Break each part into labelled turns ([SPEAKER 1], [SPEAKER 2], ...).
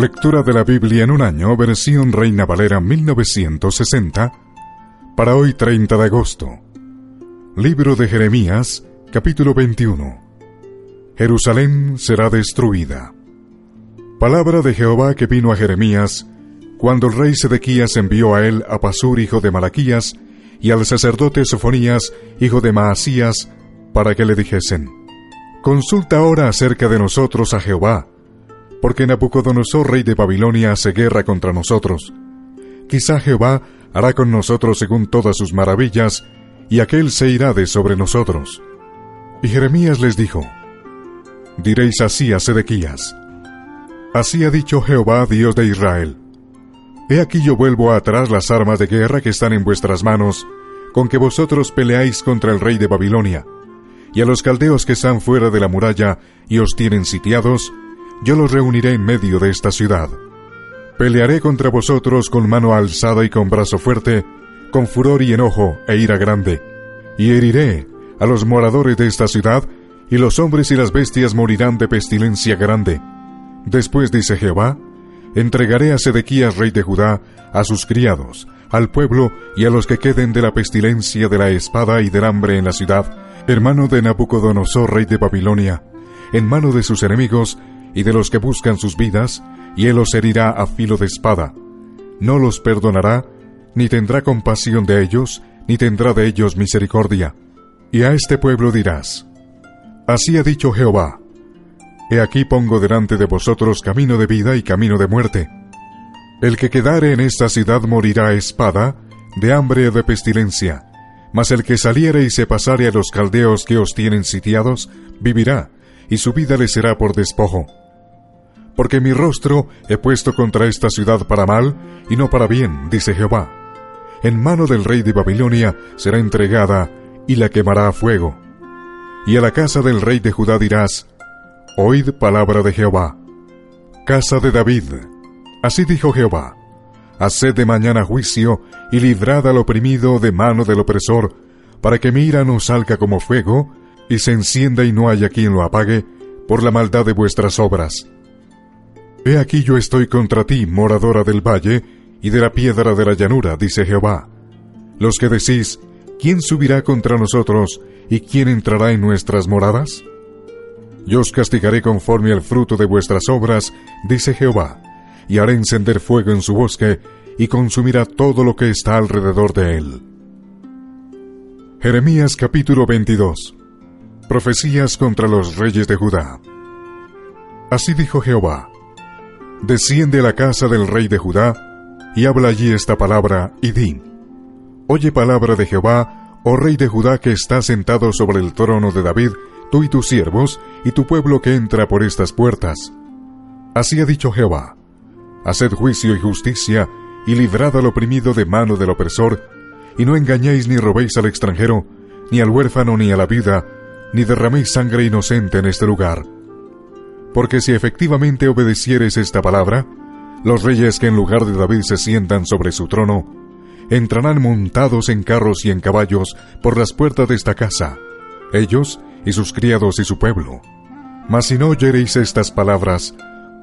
[SPEAKER 1] Lectura de la Biblia en un año, versión Reina Valera 1960, para hoy 30 de agosto. Libro de Jeremías, capítulo 21. Jerusalén será destruida. Palabra de Jehová que vino a Jeremías, cuando el rey Sedequías envió a él a Pasur, hijo de Malaquías, y al sacerdote Sofonías, hijo de Maasías, para que le dijesen, Consulta ahora acerca de nosotros a Jehová, porque Nabucodonosor, rey de Babilonia, hace guerra contra nosotros. Quizá Jehová hará con nosotros según todas sus maravillas, y aquel se irá de sobre nosotros. Y Jeremías les dijo, Diréis así a Sedequías, Así ha dicho Jehová, Dios de Israel. He aquí yo vuelvo atrás las armas de guerra que están en vuestras manos, con que vosotros peleáis contra el rey de Babilonia, y a los caldeos que están fuera de la muralla y os tienen sitiados, yo los reuniré en medio de esta ciudad. Pelearé contra vosotros con mano alzada y con brazo fuerte, con furor y enojo e ira grande, y heriré a los moradores de esta ciudad, y los hombres y las bestias morirán de pestilencia grande. Después dice Jehová, entregaré a Sedequías rey de Judá, a sus criados, al pueblo y a los que queden de la pestilencia de la espada y del hambre en la ciudad, hermano de Nabucodonosor rey de Babilonia, en mano de sus enemigos y de los que buscan sus vidas, y él los herirá a filo de espada. No los perdonará, ni tendrá compasión de ellos, ni tendrá de ellos misericordia. Y a este pueblo dirás, Así ha dicho Jehová, He aquí pongo delante de vosotros camino de vida y camino de muerte. El que quedare en esta ciudad morirá a espada, de hambre o de pestilencia, mas el que saliere y se pasare a los caldeos que os tienen sitiados, vivirá, y su vida le será por despojo. Porque mi rostro he puesto contra esta ciudad para mal, y no para bien, dice Jehová. En mano del rey de Babilonia será entregada, y la quemará a fuego. Y a la casa del rey de Judá dirás, Oíd palabra de Jehová. Casa de David. Así dijo Jehová. Haced de mañana juicio y librad al oprimido de mano del opresor, para que mi ira no salga como fuego, y se encienda y no haya quien lo apague, por la maldad de vuestras obras. He aquí yo estoy contra ti, moradora del valle, y de la piedra de la llanura, dice Jehová. Los que decís, ¿quién subirá contra nosotros, y quién entrará en nuestras moradas? Yo os castigaré conforme al fruto de vuestras obras, dice Jehová, y haré encender fuego en su bosque, y consumirá todo lo que está alrededor de él. Jeremías capítulo 22 Profecías contra los reyes de Judá. Así dijo Jehová, Desciende a la casa del rey de Judá, y habla allí esta palabra, y di, Oye palabra de Jehová, oh rey de Judá que está sentado sobre el trono de David, tú y tus siervos, y tu pueblo que entra por estas puertas. Así ha dicho Jehová, Haced juicio y justicia, y librad al oprimido de mano del opresor, y no engañéis ni robéis al extranjero, ni al huérfano ni a la vida, ni derraméis sangre inocente en este lugar. Porque si efectivamente obedecieres esta palabra, los reyes que en lugar de David se sientan sobre su trono, entrarán montados en carros y en caballos por las puertas de esta casa, ellos y sus criados y su pueblo. Mas si no oyereis estas palabras,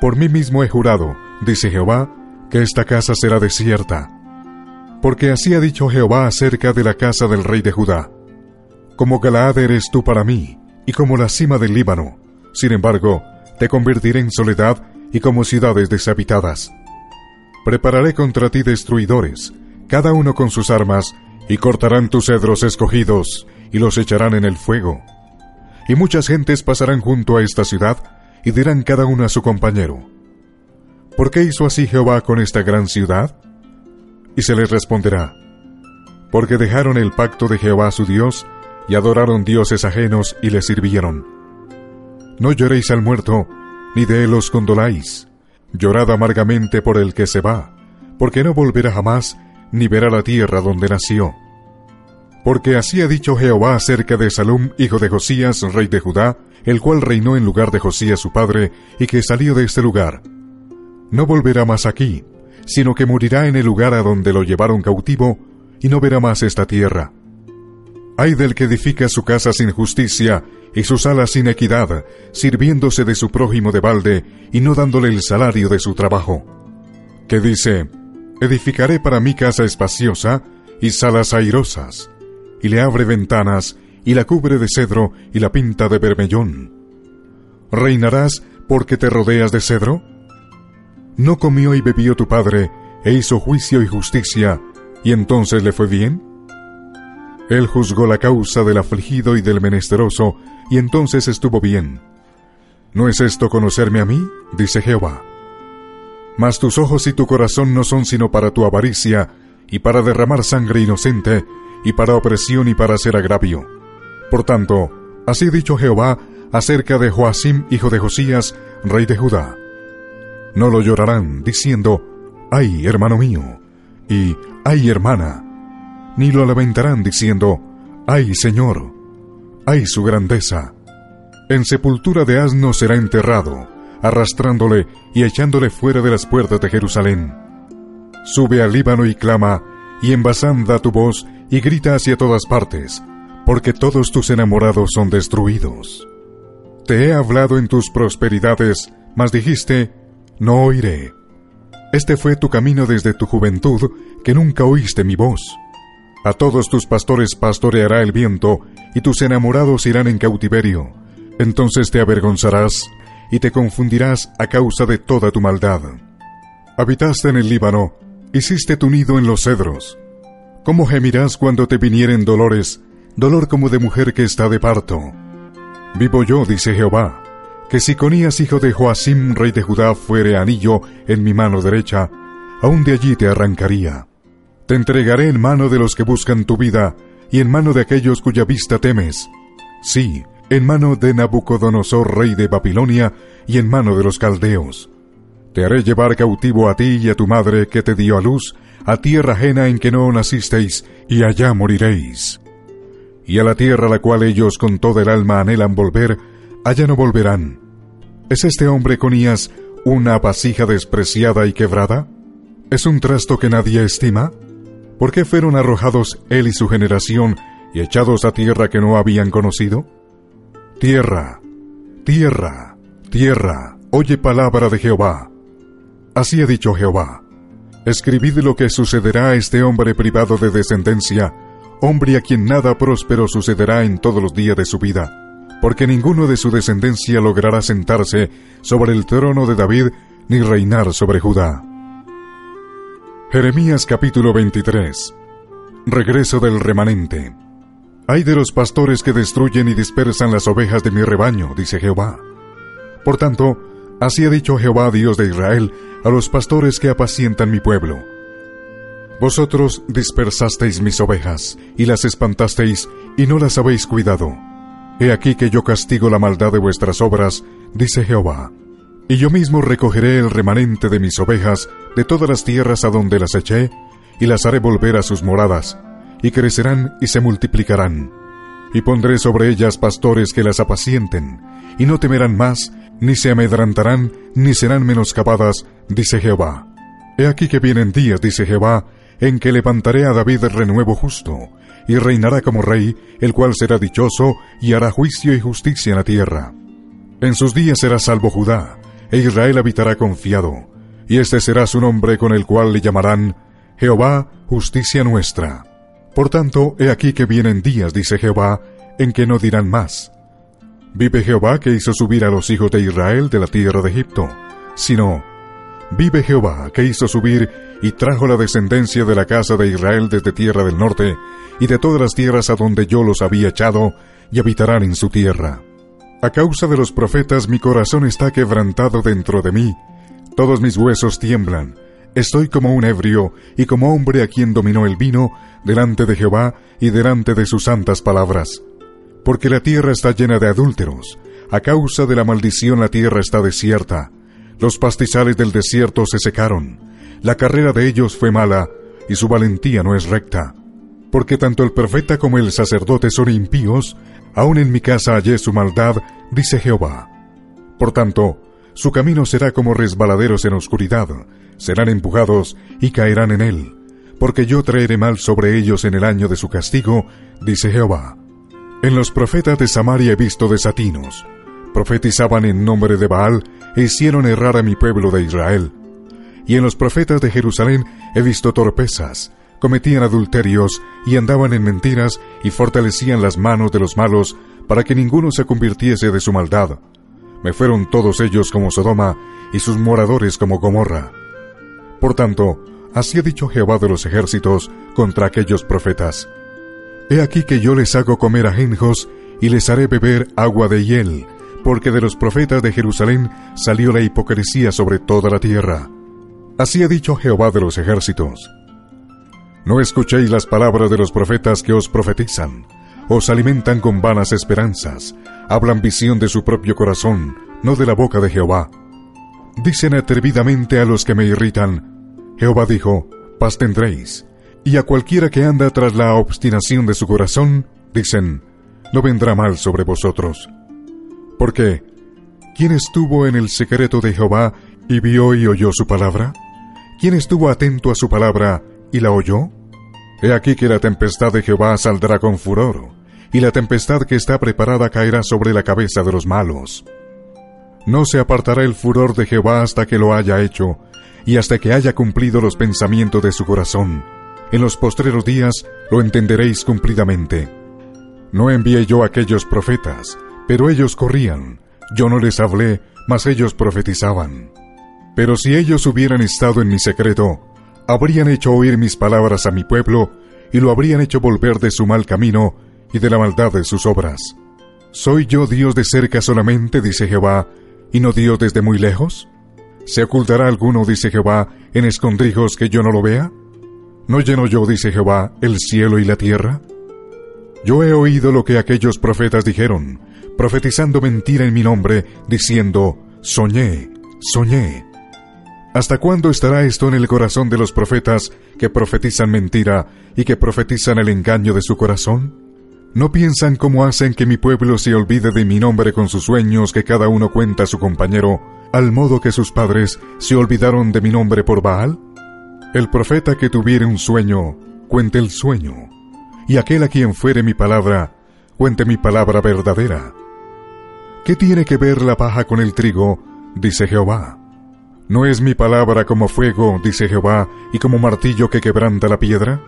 [SPEAKER 1] por mí mismo he jurado, dice Jehová, que esta casa será desierta. Porque así ha dicho Jehová acerca de la casa del rey de Judá. Como Galaad eres tú para mí, y como la cima del Líbano. Sin embargo, te convertiré en soledad y como ciudades deshabitadas. Prepararé contra ti destruidores, cada uno con sus armas, y cortarán tus cedros escogidos, y los echarán en el fuego y muchas gentes pasarán junto a esta ciudad y dirán cada uno a su compañero, ¿por qué hizo así Jehová con esta gran ciudad? Y se les responderá, porque dejaron el pacto de Jehová su Dios y adoraron dioses ajenos y le sirvieron. No lloréis al muerto, ni de él os condoláis, llorad amargamente por el que se va, porque no volverá jamás, ni verá la tierra donde nació porque así ha dicho Jehová acerca de Salum, hijo de Josías, rey de Judá, el cual reinó en lugar de Josías su padre, y que salió de este lugar. No volverá más aquí, sino que morirá en el lugar a donde lo llevaron cautivo, y no verá más esta tierra. Hay del que edifica su casa sin justicia y sus alas sin equidad, sirviéndose de su prójimo de balde y no dándole el salario de su trabajo. Que dice, edificaré para mí casa espaciosa y salas airosas, y le abre ventanas y la cubre de cedro y la pinta de bermellón. ¿Reinarás porque te rodeas de cedro? ¿No comió y bebió tu padre e hizo juicio y justicia, y entonces le fue bien? Él juzgó la causa del afligido y del menesteroso, y entonces estuvo bien. ¿No es esto conocerme a mí? dice Jehová. Mas tus ojos y tu corazón no son sino para tu avaricia, y para derramar sangre inocente, y para opresión y para hacer agravio. Por tanto, así dicho Jehová acerca de Joacim, hijo de Josías, rey de Judá. No lo llorarán, diciendo, ay, hermano mío, y ay, hermana, ni lo lamentarán diciendo, ay, Señor, ay, su grandeza. En sepultura de asno será enterrado, arrastrándole y echándole fuera de las puertas de Jerusalén. Sube al Líbano y clama, y en da tu voz y grita hacia todas partes, porque todos tus enamorados son destruidos. Te he hablado en tus prosperidades, mas dijiste, no oiré. Este fue tu camino desde tu juventud, que nunca oíste mi voz. A todos tus pastores pastoreará el viento, y tus enamorados irán en cautiverio. Entonces te avergonzarás, y te confundirás a causa de toda tu maldad. Habitaste en el Líbano, hiciste tu nido en los cedros. ¿Cómo gemirás cuando te vinieren dolores, dolor como de mujer que está de parto? Vivo yo, dice Jehová, que si Conías hijo de Joacim, rey de Judá, fuere anillo en mi mano derecha, aún de allí te arrancaría. Te entregaré en mano de los que buscan tu vida, y en mano de aquellos cuya vista temes. Sí, en mano de Nabucodonosor, rey de Babilonia, y en mano de los caldeos. Te haré llevar cautivo a ti y a tu madre que te dio a luz, a tierra ajena en que no nacisteis, y allá moriréis. Y a la tierra a la cual ellos con toda el alma anhelan volver, allá no volverán. ¿Es este hombre Conías una vasija despreciada y quebrada? ¿Es un trasto que nadie estima? ¿Por qué fueron arrojados él y su generación y echados a tierra que no habían conocido? Tierra, tierra, tierra, oye palabra de Jehová. Así ha dicho Jehová. Escribid lo que sucederá a este hombre privado de descendencia, hombre a quien nada próspero sucederá en todos los días de su vida porque ninguno de su descendencia logrará sentarse sobre el trono de David ni reinar sobre Judá. Jeremías capítulo 23 Regreso del remanente. Hay de los pastores que destruyen y dispersan las ovejas de mi rebaño, dice Jehová. Por tanto, así ha dicho Jehová Dios de Israel a los pastores que apacientan mi pueblo. Vosotros dispersasteis mis ovejas, y las espantasteis, y no las habéis cuidado He aquí que yo castigo la maldad de vuestras obras, dice Jehová. Y yo mismo recogeré el remanente de mis ovejas de todas las tierras a donde las eché, y las haré volver a sus moradas, y crecerán y se multiplicarán. Y pondré sobre ellas pastores que las apacienten, y no temerán más, ni se amedrantarán, ni serán menoscabadas, dice Jehová. He aquí que vienen días, dice Jehová, en que levantaré a David renuevo justo, y reinará como rey, el cual será dichoso y hará juicio y justicia en la tierra. En sus días será salvo Judá, e Israel habitará confiado, y este será su nombre con el cual le llamarán Jehová, justicia nuestra. Por tanto, he aquí que vienen días, dice Jehová, en que no dirán más. Vive Jehová que hizo subir a los hijos de Israel de la tierra de Egipto, sino, Vive Jehová, que hizo subir y trajo la descendencia de la casa de Israel desde tierra del norte, y de todas las tierras a donde yo los había echado, y habitarán en su tierra. A causa de los profetas mi corazón está quebrantado dentro de mí, todos mis huesos tiemblan, estoy como un ebrio, y como hombre a quien dominó el vino, delante de Jehová y delante de sus santas palabras. Porque la tierra está llena de adúlteros, a causa de la maldición la tierra está desierta, los pastizales del desierto se secaron, la carrera de ellos fue mala, y su valentía no es recta. Porque tanto el profeta como el sacerdote son impíos, aun en mi casa hallé su maldad, dice Jehová. Por tanto, su camino será como resbaladeros en oscuridad, serán empujados y caerán en él, porque yo traeré mal sobre ellos en el año de su castigo, dice Jehová. En los profetas de Samaria he visto desatinos. Profetizaban en nombre de Baal e hicieron errar a mi pueblo de Israel. Y en los profetas de Jerusalén he visto torpezas, cometían adulterios y andaban en mentiras y fortalecían las manos de los malos para que ninguno se convirtiese de su maldad. Me fueron todos ellos como Sodoma y sus moradores como Gomorra. Por tanto, así ha dicho Jehová de los ejércitos contra aquellos profetas. He aquí que yo les hago comer ajenjos y les haré beber agua de hiel, porque de los profetas de Jerusalén salió la hipocresía sobre toda la tierra. Así ha dicho Jehová de los ejércitos. No escuchéis las palabras de los profetas que os profetizan, os alimentan con vanas esperanzas, hablan visión de su propio corazón, no de la boca de Jehová. Dicen atrevidamente a los que me irritan, Jehová dijo, paz tendréis, y a cualquiera que anda tras la obstinación de su corazón, dicen, no vendrá mal sobre vosotros. Porque, ¿quién estuvo en el secreto de Jehová y vio y oyó su palabra? ¿Quién estuvo atento a su palabra y la oyó? He aquí que la tempestad de Jehová saldrá con furor, y la tempestad que está preparada caerá sobre la cabeza de los malos. No se apartará el furor de Jehová hasta que lo haya hecho, y hasta que haya cumplido los pensamientos de su corazón. En los postreros días lo entenderéis cumplidamente. No envié yo aquellos profetas, pero ellos corrían. Yo no les hablé, mas ellos profetizaban. Pero si ellos hubieran estado en mi secreto, habrían hecho oír mis palabras a mi pueblo, y lo habrían hecho volver de su mal camino y de la maldad de sus obras. ¿Soy yo Dios de cerca solamente, dice Jehová, y no Dios desde muy lejos? ¿Se ocultará alguno, dice Jehová, en escondrijos que yo no lo vea? ¿No lleno yo, dice Jehová, el cielo y la tierra? Yo he oído lo que aquellos profetas dijeron, profetizando mentira en mi nombre, diciendo, soñé, soñé. ¿Hasta cuándo estará esto en el corazón de los profetas que profetizan mentira y que profetizan el engaño de su corazón? ¿No piensan cómo hacen que mi pueblo se olvide de mi nombre con sus sueños que cada uno cuenta a su compañero, al modo que sus padres se olvidaron de mi nombre por Baal? El profeta que tuviere un sueño, cuente el sueño, y aquel a quien fuere mi palabra, cuente mi palabra verdadera. ¿Qué tiene que ver la paja con el trigo? dice Jehová. ¿No es mi palabra como fuego, dice Jehová, y como martillo que quebranta la piedra?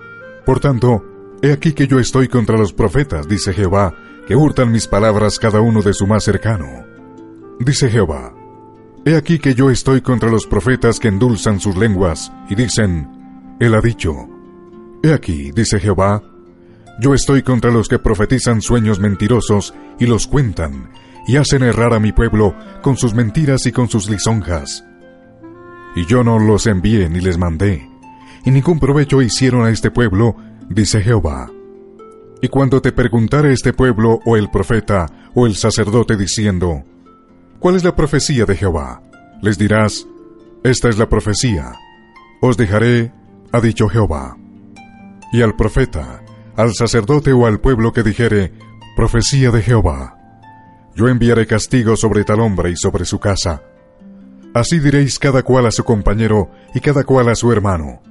[SPEAKER 1] Por tanto, he aquí que yo estoy contra los profetas, dice Jehová, que hurtan mis palabras cada uno de su más cercano. Dice Jehová, he aquí que yo estoy contra los profetas que endulzan sus lenguas, y dicen, Él ha dicho. He aquí, dice Jehová, yo estoy contra los que profetizan sueños mentirosos y los cuentan, y hacen errar a mi pueblo con sus mentiras y con sus lisonjas. Y yo no los envié ni les mandé, y ningún provecho hicieron a este pueblo, dice Jehová. Y cuando te preguntare este pueblo o el profeta o el sacerdote diciendo, ¿cuál es la profecía de Jehová? Les dirás, esta es la profecía. Os dejaré, ha dicho Jehová. Y al profeta, al sacerdote o al pueblo que dijere, profecía de Jehová, yo enviaré castigo sobre tal hombre y sobre su casa. Así diréis cada cual a su compañero y cada cual a su hermano.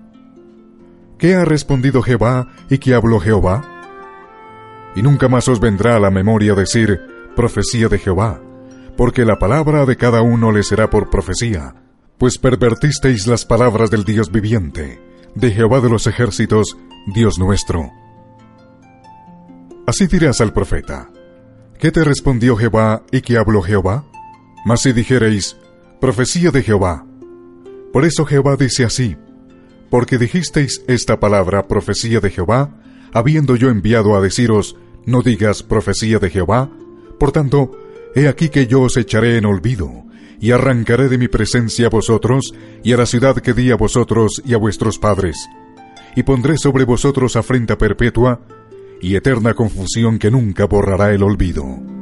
[SPEAKER 1] ¿Qué ha respondido Jehová y qué habló Jehová? Y nunca más os vendrá a la memoria decir profecía de Jehová, porque la palabra de cada uno le será por profecía, pues pervertisteis las palabras del Dios viviente, de Jehová de los ejércitos, Dios nuestro. Así dirás al profeta, ¿Qué te respondió Jehová y qué habló Jehová? Mas si dijereis, profecía de Jehová. Por eso Jehová dice así, porque dijisteis esta palabra, profecía de Jehová, habiendo yo enviado a deciros, no digas profecía de Jehová, por tanto, he aquí que yo os echaré en olvido, y arrancaré de mi presencia a vosotros, y a la ciudad que di a vosotros y a vuestros padres, y pondré sobre vosotros afrenta perpetua, y eterna confusión que nunca borrará el olvido.